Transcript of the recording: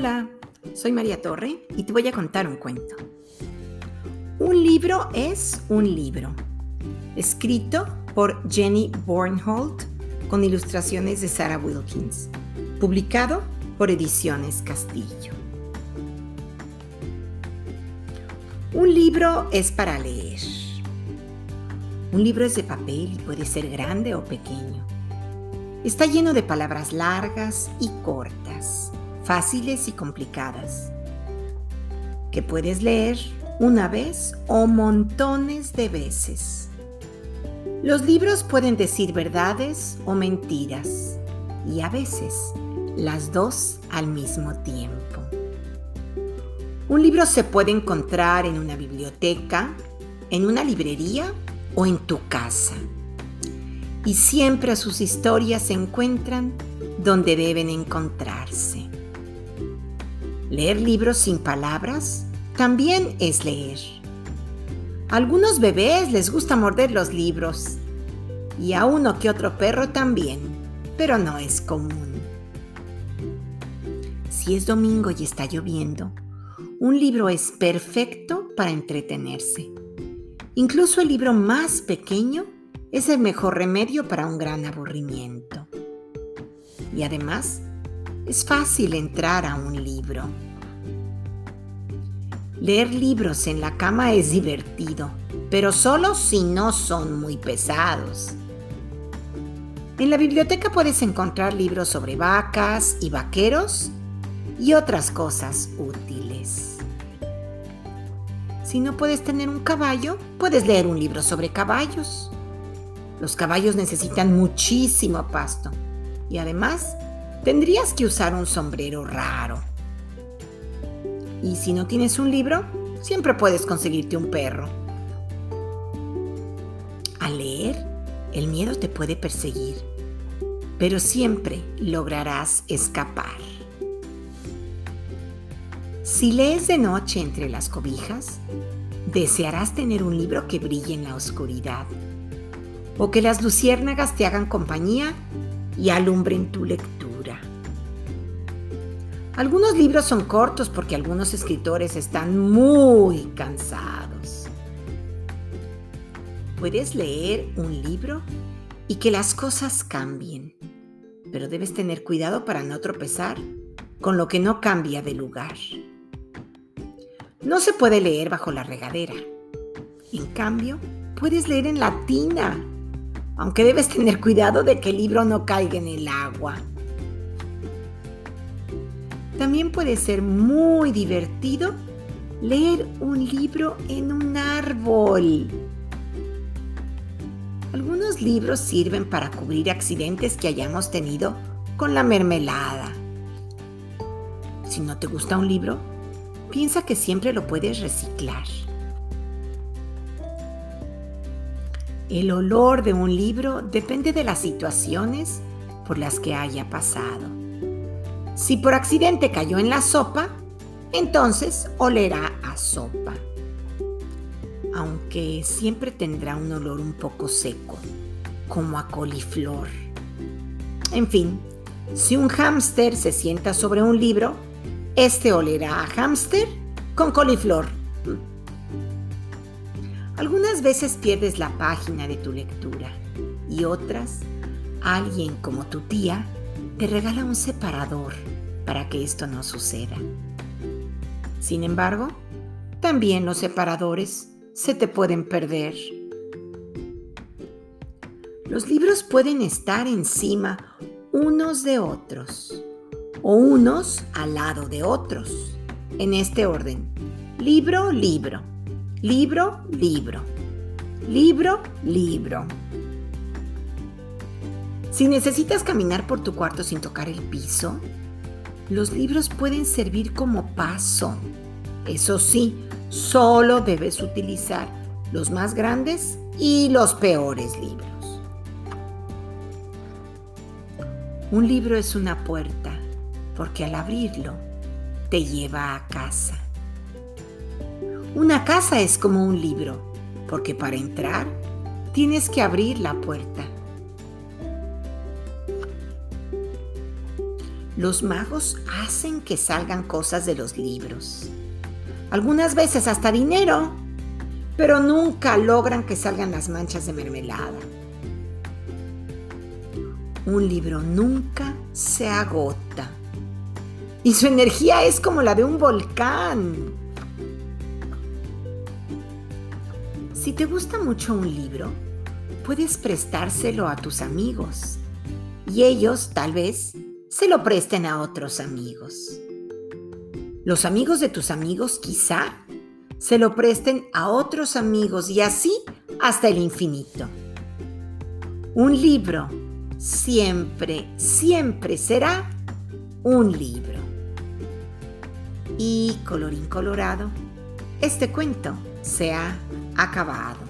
Hola, soy María Torre y te voy a contar un cuento. Un libro es un libro, escrito por Jenny Bornholt con ilustraciones de Sarah Wilkins, publicado por Ediciones Castillo. Un libro es para leer. Un libro es de papel y puede ser grande o pequeño. Está lleno de palabras largas y cortas fáciles y complicadas, que puedes leer una vez o montones de veces. Los libros pueden decir verdades o mentiras y a veces las dos al mismo tiempo. Un libro se puede encontrar en una biblioteca, en una librería o en tu casa. Y siempre sus historias se encuentran donde deben encontrarse. Leer libros sin palabras también es leer. A algunos bebés les gusta morder los libros y a uno que otro perro también, pero no es común. Si es domingo y está lloviendo, un libro es perfecto para entretenerse. Incluso el libro más pequeño es el mejor remedio para un gran aburrimiento. Y además, es fácil entrar a un libro. Leer libros en la cama es divertido, pero solo si no son muy pesados. En la biblioteca puedes encontrar libros sobre vacas y vaqueros y otras cosas útiles. Si no puedes tener un caballo, puedes leer un libro sobre caballos. Los caballos necesitan muchísimo pasto y además tendrías que usar un sombrero raro. Y si no tienes un libro, siempre puedes conseguirte un perro. Al leer, el miedo te puede perseguir, pero siempre lograrás escapar. Si lees de noche entre las cobijas, desearás tener un libro que brille en la oscuridad, o que las luciérnagas te hagan compañía y alumbren tu lectura. Algunos libros son cortos porque algunos escritores están muy cansados. Puedes leer un libro y que las cosas cambien, pero debes tener cuidado para no tropezar con lo que no cambia de lugar. No se puede leer bajo la regadera. En cambio, puedes leer en la tina, aunque debes tener cuidado de que el libro no caiga en el agua. También puede ser muy divertido leer un libro en un árbol. Algunos libros sirven para cubrir accidentes que hayamos tenido con la mermelada. Si no te gusta un libro, piensa que siempre lo puedes reciclar. El olor de un libro depende de las situaciones por las que haya pasado. Si por accidente cayó en la sopa, entonces olerá a sopa. Aunque siempre tendrá un olor un poco seco, como a coliflor. En fin, si un hámster se sienta sobre un libro, este olerá a hámster con coliflor. Algunas veces pierdes la página de tu lectura y otras, alguien como tu tía te regala un separador para que esto no suceda. Sin embargo, también los separadores se te pueden perder. Los libros pueden estar encima unos de otros o unos al lado de otros, en este orden. Libro, libro, libro, libro, libro, libro. Si necesitas caminar por tu cuarto sin tocar el piso, los libros pueden servir como paso. Eso sí, solo debes utilizar los más grandes y los peores libros. Un libro es una puerta porque al abrirlo te lleva a casa. Una casa es como un libro porque para entrar tienes que abrir la puerta. Los magos hacen que salgan cosas de los libros. Algunas veces hasta dinero, pero nunca logran que salgan las manchas de mermelada. Un libro nunca se agota y su energía es como la de un volcán. Si te gusta mucho un libro, puedes prestárselo a tus amigos y ellos tal vez se lo presten a otros amigos. Los amigos de tus amigos quizá se lo presten a otros amigos y así hasta el infinito. Un libro siempre, siempre será un libro. Y colorín colorado, este cuento se ha acabado.